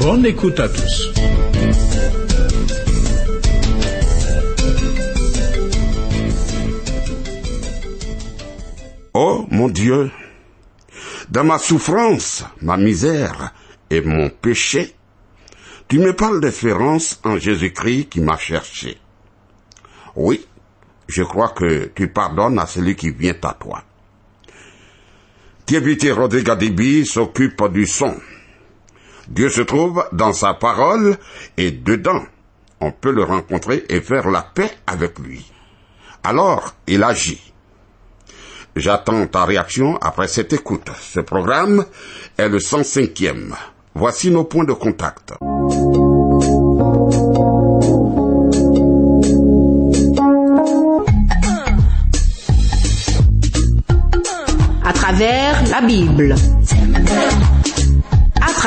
Bonne écoute à tous. Oh mon Dieu, dans ma souffrance, ma misère et mon péché, tu me parles d'espérance en Jésus-Christ qui m'a cherché. Oui, je crois que tu pardonnes à celui qui vient à toi. Thierry Rodrigue s'occupe du son. Dieu se trouve dans sa parole et dedans, on peut le rencontrer et faire la paix avec lui. Alors, il agit. J'attends ta réaction après cette écoute. Ce programme est le 105e. Voici nos points de contact. À travers la Bible.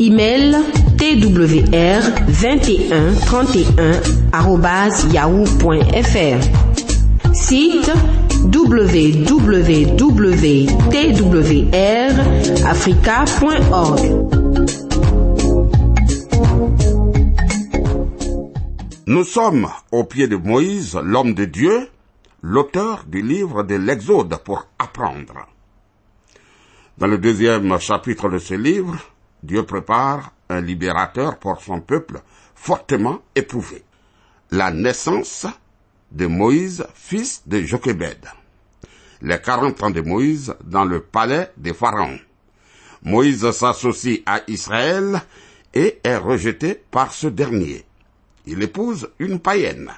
Email twr 21 31 yahoo.fr. Site www.twrafrica.org. Nous sommes au pied de Moïse, l'homme de Dieu, l'auteur du livre de l'Exode pour apprendre. Dans le deuxième chapitre de ce livre, Dieu prépare un libérateur pour son peuple fortement éprouvé. La naissance de Moïse, fils de Jochebed. Les quarante ans de Moïse dans le palais des pharaons. Moïse s'associe à Israël et est rejeté par ce dernier. Il épouse une païenne.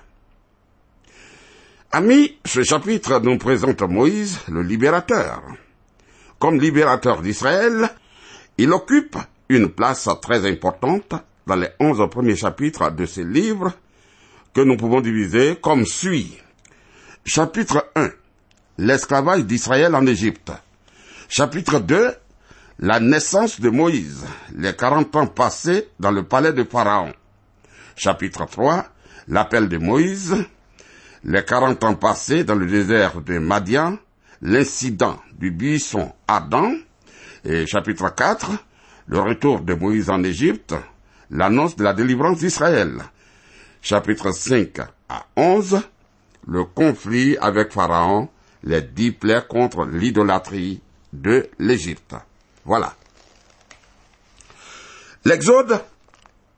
Amis, ce chapitre nous présente Moïse, le libérateur. Comme libérateur d'Israël, il occupe une place très importante dans les onze premiers chapitres de ce livre que nous pouvons diviser comme suit. Chapitre 1. L'esclavage d'Israël en Égypte. Chapitre 2. La naissance de Moïse, les quarante ans passés dans le palais de Pharaon. Chapitre 3. L'appel de Moïse, les quarante ans passés dans le désert de Madian, l'incident du buisson Adam, et chapitre 4, le retour de Moïse en Égypte, l'annonce de la délivrance d'Israël. Chapitre 5 à 11, le conflit avec Pharaon, les dix plaies contre l'idolâtrie de l'Égypte. Voilà. L'Exode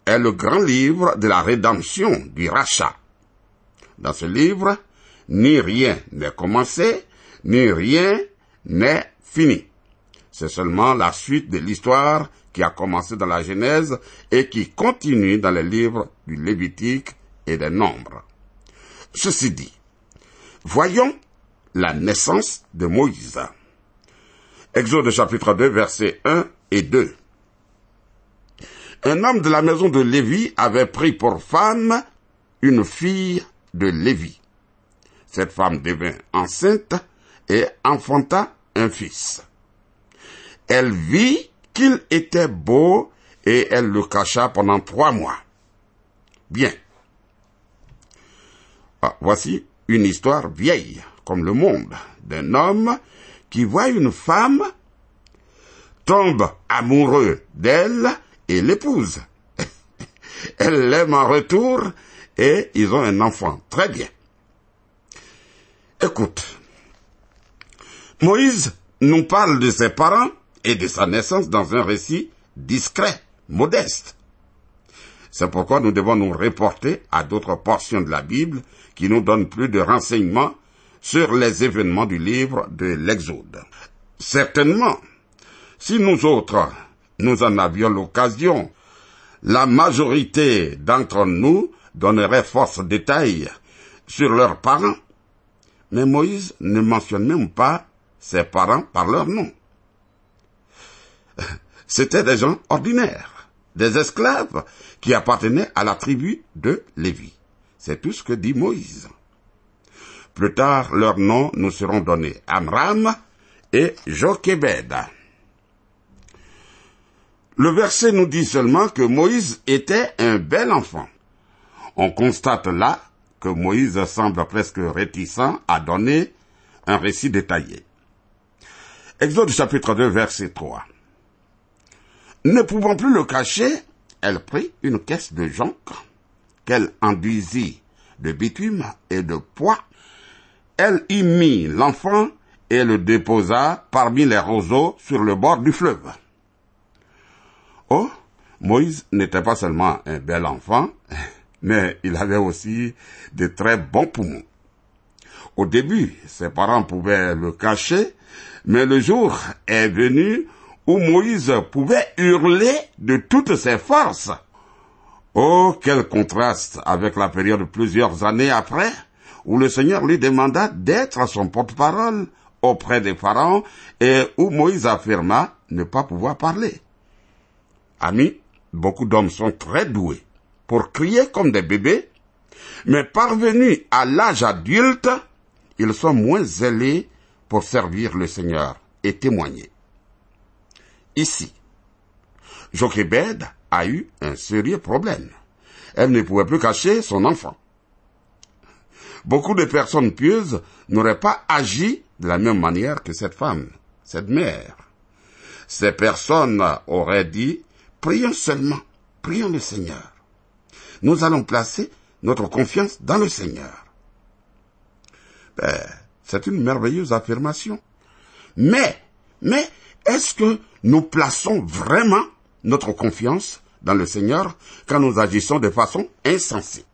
est le grand livre de la rédemption, du rachat. Dans ce livre, ni rien n'est commencé, ni rien n'est fini. C'est seulement la suite de l'histoire qui a commencé dans la Genèse et qui continue dans les livres du Lévitique et des Nombres. Ceci dit, voyons la naissance de Moïse. Exode chapitre 2 versets 1 et 2. Un homme de la maison de Lévi avait pris pour femme une fille de Lévi. Cette femme devint enceinte et enfanta un fils. Elle vit qu'il était beau et elle le cacha pendant trois mois. Bien. Ah, voici une histoire vieille, comme le monde, d'un homme qui voit une femme, tombe amoureux d'elle et l'épouse. elle l'aime en retour et ils ont un enfant. Très bien. Écoute, Moïse nous parle de ses parents et de sa naissance dans un récit discret, modeste. C'est pourquoi nous devons nous reporter à d'autres portions de la Bible qui nous donnent plus de renseignements sur les événements du livre de l'Exode. Certainement, si nous autres, nous en avions l'occasion, la majorité d'entre nous donnerait force détails sur leurs parents, mais Moïse ne mentionne même pas ses parents par leur nom. C'étaient des gens ordinaires, des esclaves qui appartenaient à la tribu de Lévi. C'est tout ce que dit Moïse. Plus tard, leurs noms nous seront donnés Amram et Jochebed. Le verset nous dit seulement que Moïse était un bel enfant. On constate là que Moïse semble presque réticent à donner un récit détaillé. Exode chapitre 2 verset 3. Ne pouvant plus le cacher, elle prit une caisse de jonc qu'elle enduisit de bitume et de poids. Elle y mit l'enfant et le déposa parmi les roseaux sur le bord du fleuve. Oh, Moïse n'était pas seulement un bel enfant, mais il avait aussi de très bons poumons. Au début, ses parents pouvaient le cacher, mais le jour est venu où Moïse pouvait hurler de toutes ses forces. Oh, quel contraste avec la période plusieurs années après, où le Seigneur lui demanda d'être son porte-parole auprès des pharaons et où Moïse affirma ne pas pouvoir parler. Amis, beaucoup d'hommes sont très doués pour crier comme des bébés, mais parvenus à l'âge adulte, ils sont moins zélés pour servir le Seigneur et témoigner. Ici, Jochebed a eu un sérieux problème. Elle ne pouvait plus cacher son enfant. Beaucoup de personnes pieuses n'auraient pas agi de la même manière que cette femme, cette mère. Ces personnes auraient dit, prions seulement, prions le Seigneur. Nous allons placer notre confiance dans le Seigneur. Ben, c'est une merveilleuse affirmation. Mais, mais, est-ce que nous plaçons vraiment notre confiance dans le Seigneur quand nous agissons de façon insensée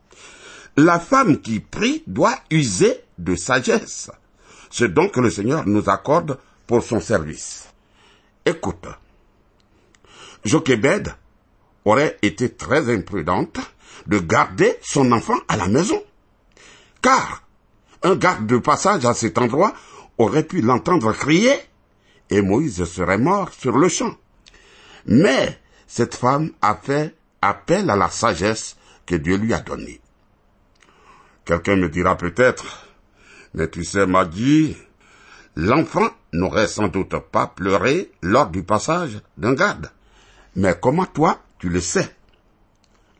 La femme qui prie doit user de sagesse. C'est donc que le Seigneur nous accorde pour son service. Écoute, Jochebed aurait été très imprudente de garder son enfant à la maison. Car un garde de passage à cet endroit aurait pu l'entendre crier et Moïse serait mort sur le champ. Mais cette femme a fait appel à la sagesse que Dieu lui a donnée. Quelqu'un me dira peut-être, mais tu sais, Maggie, l'enfant n'aurait sans doute pas pleuré lors du passage d'un garde. Mais comment toi, tu le sais?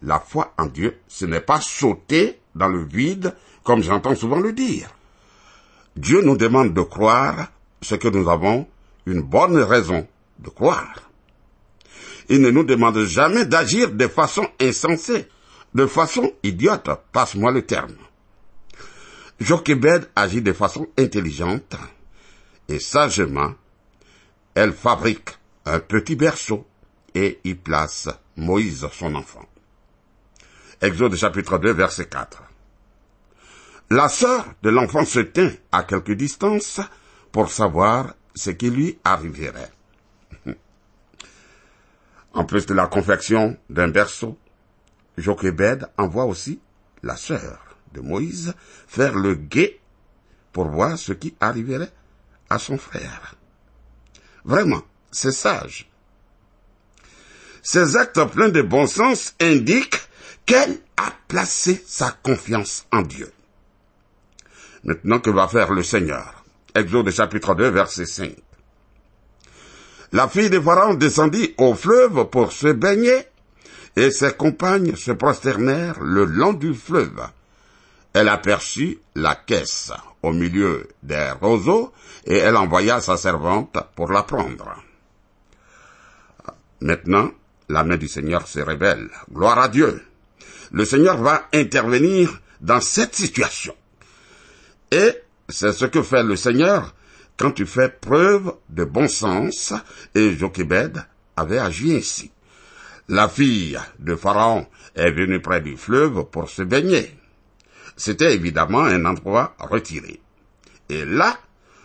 La foi en Dieu, ce n'est pas sauter dans le vide comme j'entends souvent le dire. Dieu nous demande de croire ce que nous avons une bonne raison de croire. Il ne nous demande jamais d'agir de façon insensée, de façon idiote, passe-moi le terme. Jochebed agit de façon intelligente et sagement. Elle fabrique un petit berceau et y place Moïse, son enfant. Exode chapitre 2, verset 4. La sœur de l'enfant se tint à quelque distance pour savoir ce qui lui arriverait. En plus de la confection d'un berceau, Jochebed envoie aussi la sœur de Moïse faire le guet pour voir ce qui arriverait à son frère. Vraiment, c'est sage. Ces actes pleins de bon sens indiquent qu'elle a placé sa confiance en Dieu. Maintenant, que va faire le Seigneur Exode chapitre 2, verset 5. La fille de Pharaon descendit au fleuve pour se baigner, et ses compagnes se prosternèrent le long du fleuve. Elle aperçut la caisse au milieu des roseaux, et elle envoya sa servante pour la prendre. Maintenant, la main du Seigneur se révèle. Gloire à Dieu. Le Seigneur va intervenir dans cette situation. C'est ce que fait le Seigneur quand tu fais preuve de bon sens, et Jochebed avait agi ainsi. La fille de Pharaon est venue près du fleuve pour se baigner. C'était évidemment un endroit retiré. Et là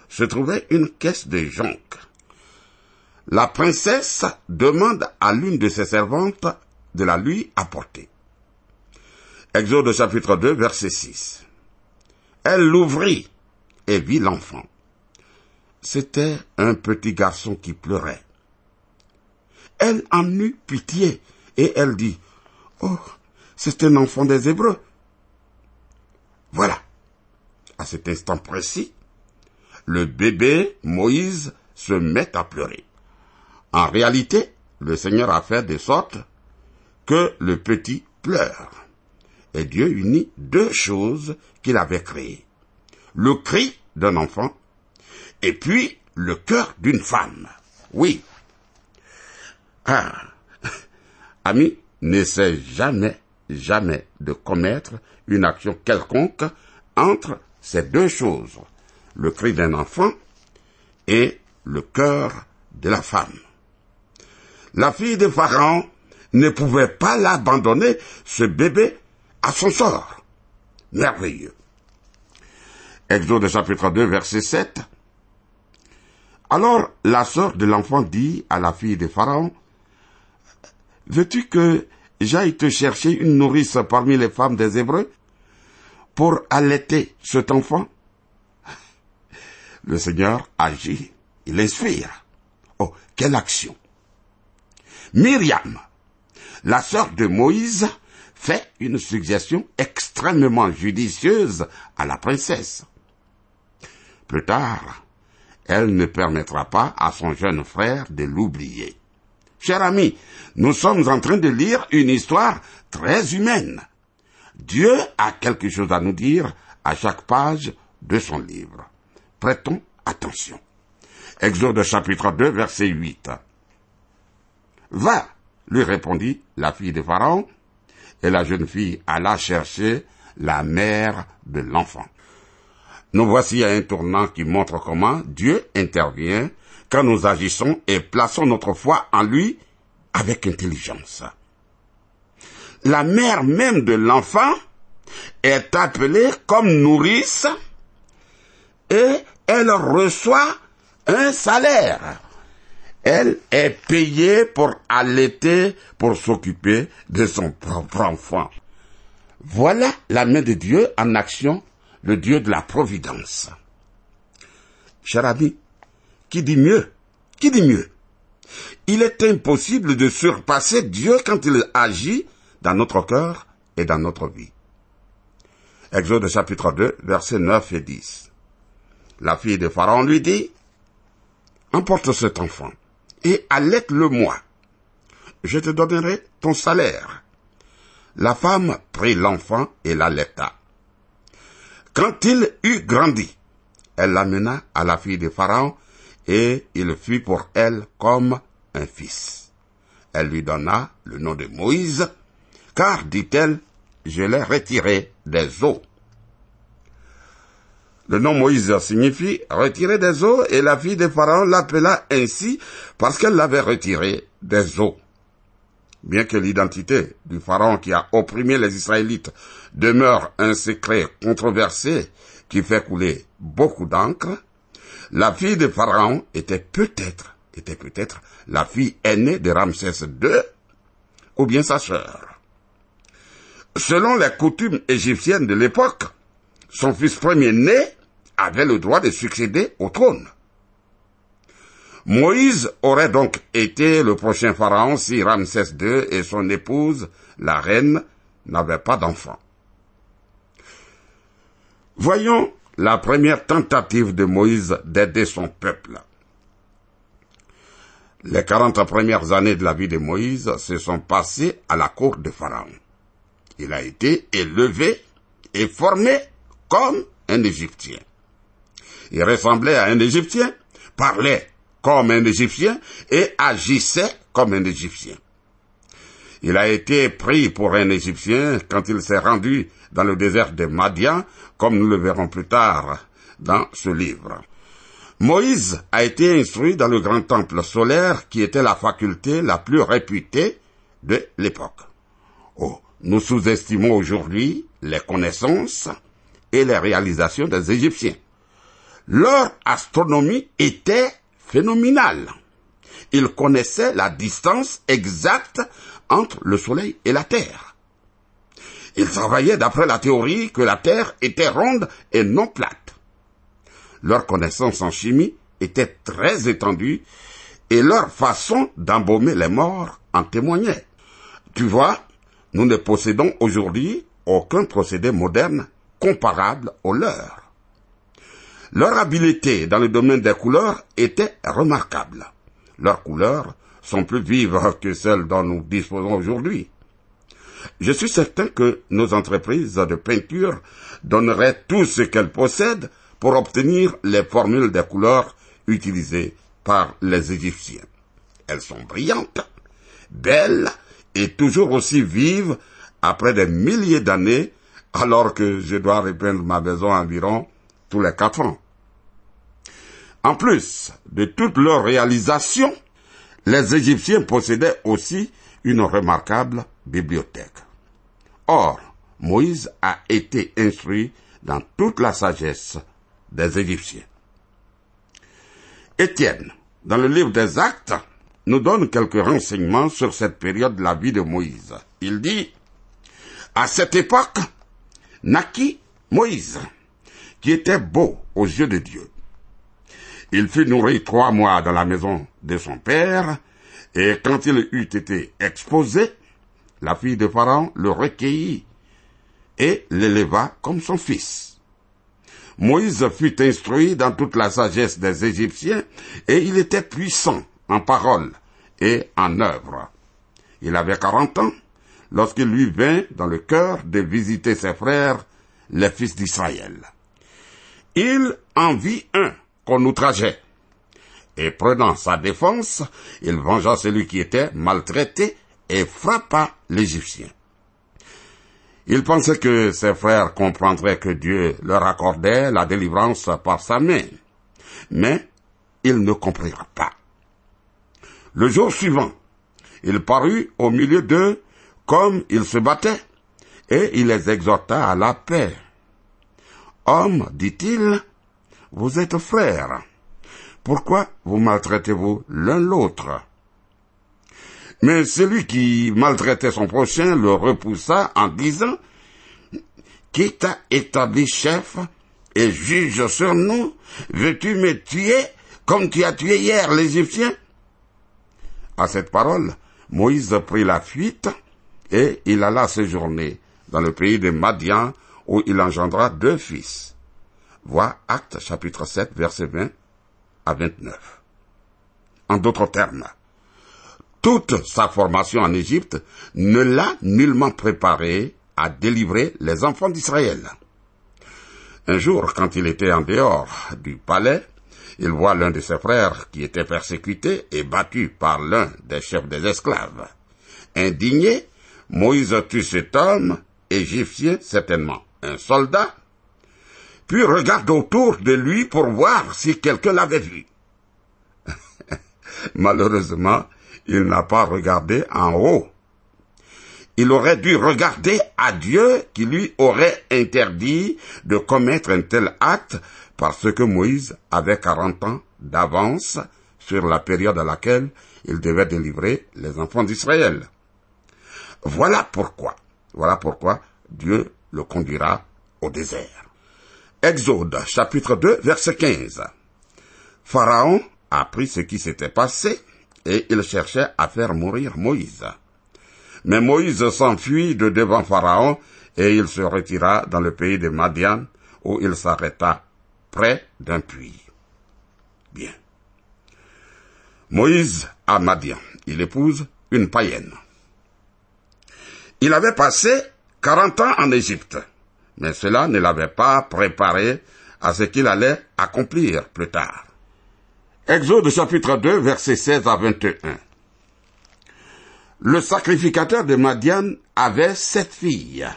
se trouvait une caisse de jonc. La princesse demande à l'une de ses servantes de la lui apporter. Exode chapitre 2, verset 6. Elle l'ouvrit et vit l'enfant. C'était un petit garçon qui pleurait. Elle en eut pitié et elle dit, Oh, c'est un enfant des Hébreux. Voilà. À cet instant précis, le bébé Moïse se met à pleurer. En réalité, le Seigneur a fait de sorte que le petit pleure. Et Dieu unit deux choses qu'il avait créées. Le cri d'un enfant et puis le cœur d'une femme. Oui. Ah. Ami, n'essaie jamais, jamais de commettre une action quelconque entre ces deux choses, le cri d'un enfant et le cœur de la femme. La fille de Pharaon ne pouvait pas l'abandonner, ce bébé, à son sort. Merveilleux. Exode chapitre 2, verset 7. Alors la sœur de l'enfant dit à la fille de Pharaon, Veux-tu que j'aille te chercher une nourrice parmi les femmes des Hébreux pour allaiter cet enfant? Le Seigneur agit, il inspire. Oh, quelle action Myriam, la sœur de Moïse, fait une suggestion extrêmement judicieuse à la princesse. Plus tard, elle ne permettra pas à son jeune frère de l'oublier. Cher ami, nous sommes en train de lire une histoire très humaine. Dieu a quelque chose à nous dire à chaque page de son livre. Prêtons attention. Exode chapitre 2 verset 8. Va, lui répondit la fille de Pharaon, et la jeune fille alla chercher la mère de l'enfant. Nous voici à un tournant qui montre comment Dieu intervient quand nous agissons et plaçons notre foi en lui avec intelligence. La mère même de l'enfant est appelée comme nourrice et elle reçoit un salaire. Elle est payée pour allaiter, pour s'occuper de son propre enfant. Voilà la main de Dieu en action, le Dieu de la providence. Cher ami, qui dit mieux Qui dit mieux? Il est impossible de surpasser Dieu quand il agit dans notre cœur et dans notre vie. Exode chapitre 2, versets 9 et 10. La fille de Pharaon lui dit, Emporte cet enfant et allaite-le-moi. Je te donnerai ton salaire. La femme prit l'enfant et l'allaita. Quand il eut grandi, elle l'amena à la fille de Pharaon et il fut pour elle comme un fils. Elle lui donna le nom de Moïse, car, dit-elle, je l'ai retiré des eaux. Le nom Moïse signifie retiré des eaux et la fille de Pharaon l'appela ainsi parce qu'elle l'avait retiré des eaux. Bien que l'identité du Pharaon qui a opprimé les Israélites demeure un secret controversé qui fait couler beaucoup d'encre, la fille de Pharaon était peut-être, était peut-être la fille aînée de Ramsès II ou bien sa sœur. Selon les coutumes égyptiennes de l'époque, son fils premier-né avait le droit de succéder au trône. Moïse aurait donc été le prochain pharaon si Ramsès II et son épouse, la reine, n'avaient pas d'enfant. Voyons la première tentative de Moïse d'aider son peuple. Les quarante premières années de la vie de Moïse se sont passées à la cour de Pharaon. Il a été élevé et formé comme un Égyptien. Il ressemblait à un Égyptien, parlait comme un Égyptien et agissait comme un Égyptien. Il a été pris pour un Égyptien quand il s'est rendu dans le désert de Madian, comme nous le verrons plus tard dans ce livre. Moïse a été instruit dans le grand temple solaire qui était la faculté la plus réputée de l'époque. Oh, nous sous-estimons aujourd'hui les connaissances et les réalisations des Égyptiens. Leur astronomie était phénoménale. Ils connaissaient la distance exacte entre le Soleil et la Terre. Ils travaillaient d'après la théorie que la Terre était ronde et non plate. Leur connaissance en chimie était très étendue et leur façon d'embaumer les morts en témoignait. Tu vois, nous ne possédons aujourd'hui aucun procédé moderne comparable au leur. Leur habileté dans le domaine des couleurs était remarquable. Leurs couleurs sont plus vives que celles dont nous disposons aujourd'hui. Je suis certain que nos entreprises de peinture donneraient tout ce qu'elles possèdent pour obtenir les formules des couleurs utilisées par les Égyptiens. Elles sont brillantes, belles et toujours aussi vives après des milliers d'années alors que je dois repeindre ma maison environ les quatre ans. En plus de toutes leurs réalisations, les Égyptiens possédaient aussi une remarquable bibliothèque. Or, Moïse a été instruit dans toute la sagesse des Égyptiens. Étienne, dans le livre des Actes, nous donne quelques renseignements sur cette période de la vie de Moïse. Il dit, à cette époque, naquit Moïse, qui était beau aux yeux de Dieu. Il fut nourri trois mois dans la maison de son père, et quand il eut été exposé, la fille de Pharaon le recueillit et l'éleva comme son fils. Moïse fut instruit dans toute la sagesse des Égyptiens, et il était puissant en parole et en œuvre. Il avait quarante ans lorsqu'il lui vint dans le cœur de visiter ses frères, les fils d'Israël. Il en vit un qu'on outrageait. Et prenant sa défense, il vengea celui qui était maltraité et frappa l'Égyptien. Il pensait que ses frères comprendraient que Dieu leur accordait la délivrance par sa main. Mais ils ne comprirent pas. Le jour suivant, il parut au milieu d'eux comme ils se battaient, et il les exhorta à la paix. Hommes, dit-il, vous êtes frères. Pourquoi vous maltraitez-vous l'un l'autre? Mais celui qui maltraitait son prochain le repoussa en disant, Qui t'a établi chef et juge sur nous Veux-tu me tuer comme tu as tué hier l'Égyptien? À cette parole, Moïse prit la fuite et il alla séjourner dans le pays de Madian où il engendra deux fils. Vois Acte chapitre 7 verset 20 à 29. En d'autres termes, toute sa formation en Égypte ne l'a nullement préparé à délivrer les enfants d'Israël. Un jour, quand il était en dehors du palais, il voit l'un de ses frères qui était persécuté et battu par l'un des chefs des esclaves. Indigné, Moïse tue cet homme, égyptien certainement, un soldat, puis regarde autour de lui pour voir si quelqu'un l'avait vu. Malheureusement, il n'a pas regardé en haut. Il aurait dû regarder à Dieu qui lui aurait interdit de commettre un tel acte parce que Moïse avait quarante ans d'avance sur la période à laquelle il devait délivrer les enfants d'Israël. Voilà pourquoi, voilà pourquoi Dieu le conduira au désert. Exode chapitre 2 verset 15. Pharaon apprit ce qui s'était passé et il cherchait à faire mourir Moïse. Mais Moïse s'enfuit de devant Pharaon et il se retira dans le pays de Madian où il s'arrêta près d'un puits. Bien. Moïse à Madian, il épouse une païenne. Il avait passé quarante ans en Égypte mais cela ne l'avait pas préparé à ce qu'il allait accomplir plus tard. Exode chapitre 2, versets 16 à 21. Le sacrificateur de Madian avait sept filles.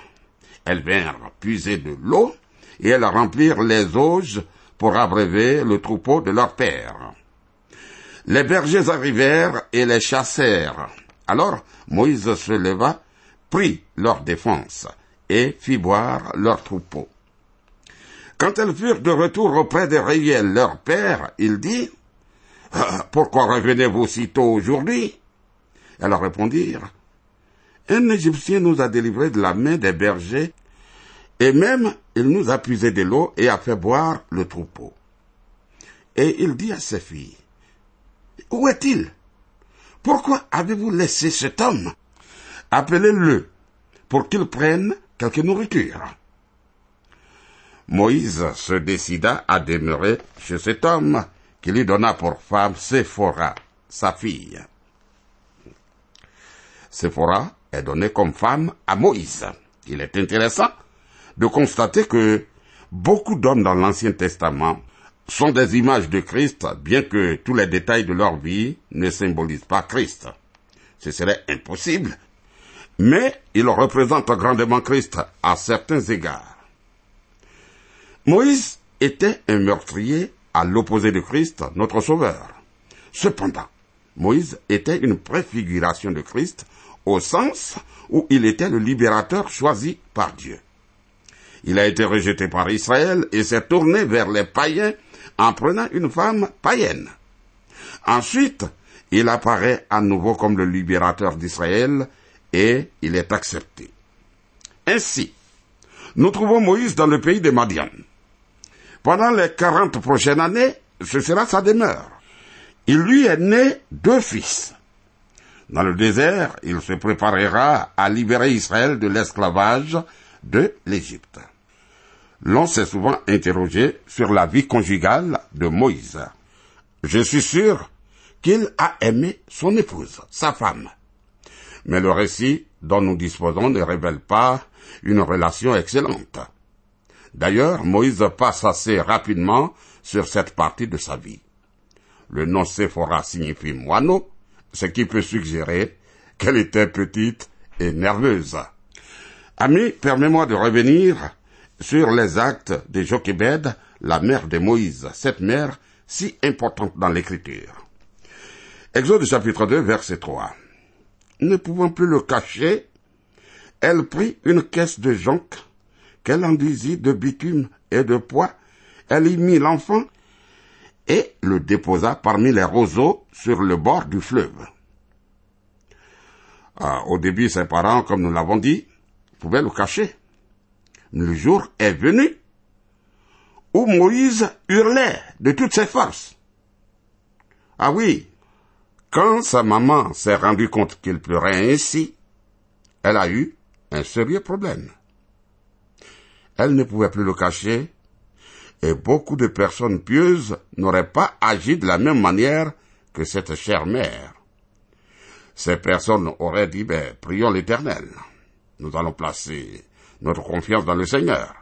Elles vinrent puiser de l'eau et elles remplirent les auges pour abreuver le troupeau de leur père. Les bergers arrivèrent et les chassèrent. Alors Moïse se leva, prit leur défense, et fit boire leur troupeau. Quand elles furent de retour auprès de Réiel, leur père, il dit, Pourquoi revenez-vous si tôt aujourd'hui? Elles répondirent, Un Égyptien nous a délivrés de la main des bergers, et même il nous a puisé de l'eau et a fait boire le troupeau. Et il dit à ses filles, Où est-il? Pourquoi avez-vous laissé cet homme? Appelez-le pour qu'il prenne quelque nourriture. Moïse se décida à demeurer chez cet homme qui lui donna pour femme Séphora, sa fille. Séphora est donnée comme femme à Moïse. Il est intéressant de constater que beaucoup d'hommes dans l'Ancien Testament sont des images de Christ, bien que tous les détails de leur vie ne symbolisent pas Christ. Ce serait impossible, mais ils représentent grandement Christ à certains égards. Moïse était un meurtrier à l'opposé de Christ, notre Sauveur. Cependant, Moïse était une préfiguration de Christ au sens où il était le libérateur choisi par Dieu. Il a été rejeté par Israël et s'est tourné vers les païens en prenant une femme païenne. Ensuite, il apparaît à nouveau comme le libérateur d'Israël et il est accepté. Ainsi, nous trouvons Moïse dans le pays de Madian. Pendant les quarante prochaines années, ce sera sa demeure. Il lui est né deux fils. Dans le désert, il se préparera à libérer Israël de l'esclavage de l'Égypte. L'on s'est souvent interrogé sur la vie conjugale de Moïse. Je suis sûr qu'il a aimé son épouse, sa femme. Mais le récit dont nous disposons ne révèle pas une relation excellente. D'ailleurs, Moïse passe assez rapidement sur cette partie de sa vie. Le nom Séphora signifie moineau, ce qui peut suggérer qu'elle était petite et nerveuse. Ami, permets-moi de revenir sur les actes de Jochebed, la mère de Moïse, cette mère si importante dans l'écriture. Exode chapitre 2, verset 3. Ne pouvant plus le cacher, elle prit une caisse de jonc qu'elle enduisit de bitume et de poids, elle y mit l'enfant et le déposa parmi les roseaux sur le bord du fleuve. Ah, au début, ses parents, comme nous l'avons dit, pouvaient le cacher. Le jour est venu où Moïse hurlait de toutes ses forces. Ah oui, quand sa maman s'est rendue compte qu'il pleurait ainsi, elle a eu un sérieux problème. Elle ne pouvait plus le cacher, et beaucoup de personnes pieuses n'auraient pas agi de la même manière que cette chère mère. Ces personnes auraient dit, ben, prions l'éternel. Nous allons placer notre confiance dans le Seigneur.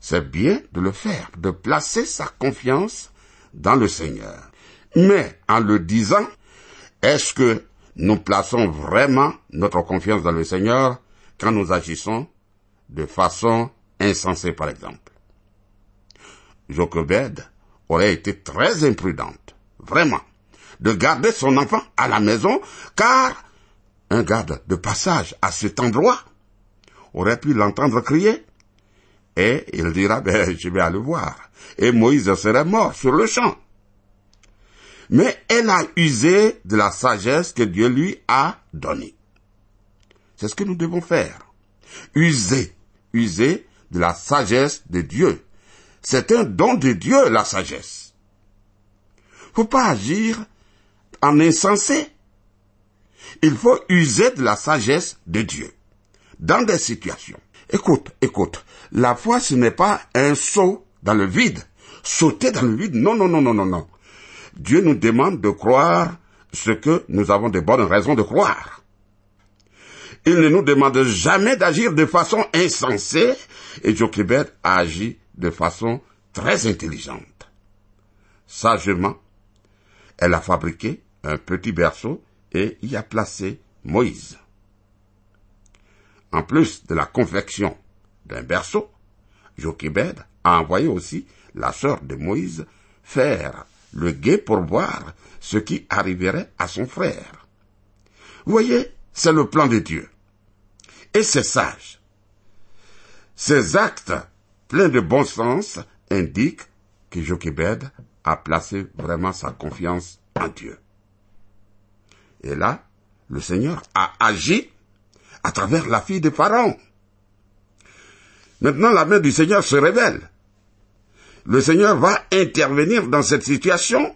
C'est bien de le faire, de placer sa confiance dans le Seigneur. Mais en le disant, est-ce que nous plaçons vraiment notre confiance dans le Seigneur quand nous agissons de façon insensée, par exemple? Jochebed aurait été très imprudente, vraiment, de garder son enfant à la maison, car un garde de passage à cet endroit aurait pu l'entendre crier, et il dira, ben, je vais aller voir. Et Moïse serait mort sur le champ. Mais elle a usé de la sagesse que Dieu lui a donnée. C'est ce que nous devons faire. User, user de la sagesse de Dieu. C'est un don de Dieu, la sagesse. Faut pas agir en insensé. Il faut user de la sagesse de Dieu. Dans des situations. Écoute, écoute. La foi, ce n'est pas un saut dans le vide. Sauter dans le vide. Non, non, non, non, non, non. Dieu nous demande de croire ce que nous avons de bonnes raisons de croire. Il ne nous demande jamais d'agir de façon insensée et Jochebed a agi de façon très intelligente. Sagement, elle a fabriqué un petit berceau et y a placé Moïse. En plus de la confection d'un berceau, Jochebed a envoyé aussi la sœur de Moïse faire le guet pour voir ce qui arriverait à son frère. Voyez, c'est le plan de Dieu. Et c'est sage. Ces actes pleins de bon sens indiquent que Jochebed a placé vraiment sa confiance en Dieu. Et là, le Seigneur a agi à travers la fille de Pharaon. Maintenant, la main du Seigneur se révèle. Le Seigneur va intervenir dans cette situation.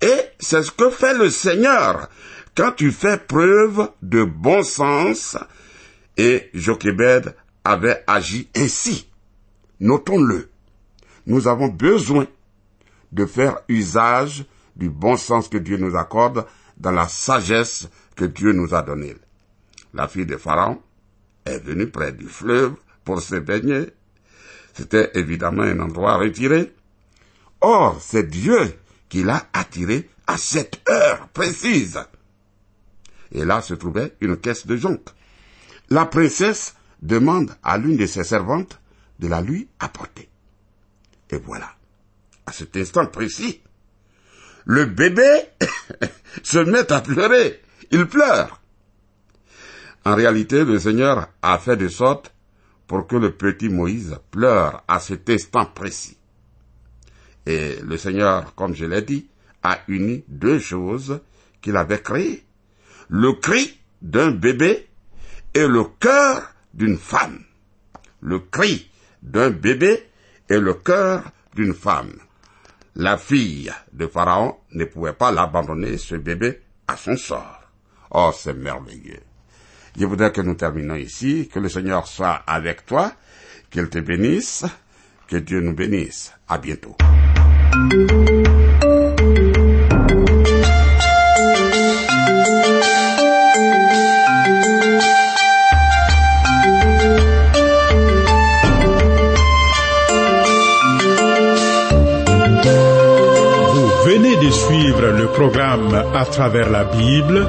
Et c'est ce que fait le Seigneur quand tu fais preuve de bon sens. Et Jochebed avait agi ainsi. Notons-le. Nous avons besoin de faire usage du bon sens que Dieu nous accorde dans la sagesse que Dieu nous a donnée. La fille de Pharaon est venue près du fleuve pour se baigner. C'était évidemment un endroit retiré. Or, c'est Dieu qui l'a attiré à cette heure précise. Et là se trouvait une caisse de jonc. La princesse demande à l'une de ses servantes de la lui apporter. Et voilà, à cet instant précis, le bébé se met à pleurer. Il pleure. En réalité, le Seigneur a fait de sorte pour que le petit Moïse pleure à cet instant précis. Et le Seigneur, comme je l'ai dit, a uni deux choses qu'il avait créées. Le cri d'un bébé et le cœur d'une femme. Le cri d'un bébé et le cœur d'une femme. La fille de Pharaon ne pouvait pas l'abandonner, ce bébé, à son sort. Oh, c'est merveilleux. Je voudrais que nous terminons ici, que le Seigneur soit avec toi, qu'il te bénisse, que Dieu nous bénisse. À bientôt. Vous venez de suivre le programme À travers la Bible,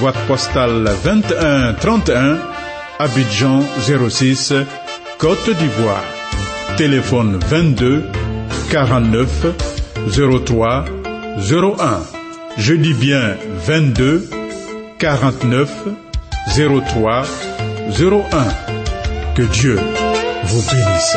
boîte postale 2131, Abidjan 06, Côte d'Ivoire. Téléphone 22 49 03 01. Je dis bien 22 49 03 01. Que Dieu vous bénisse.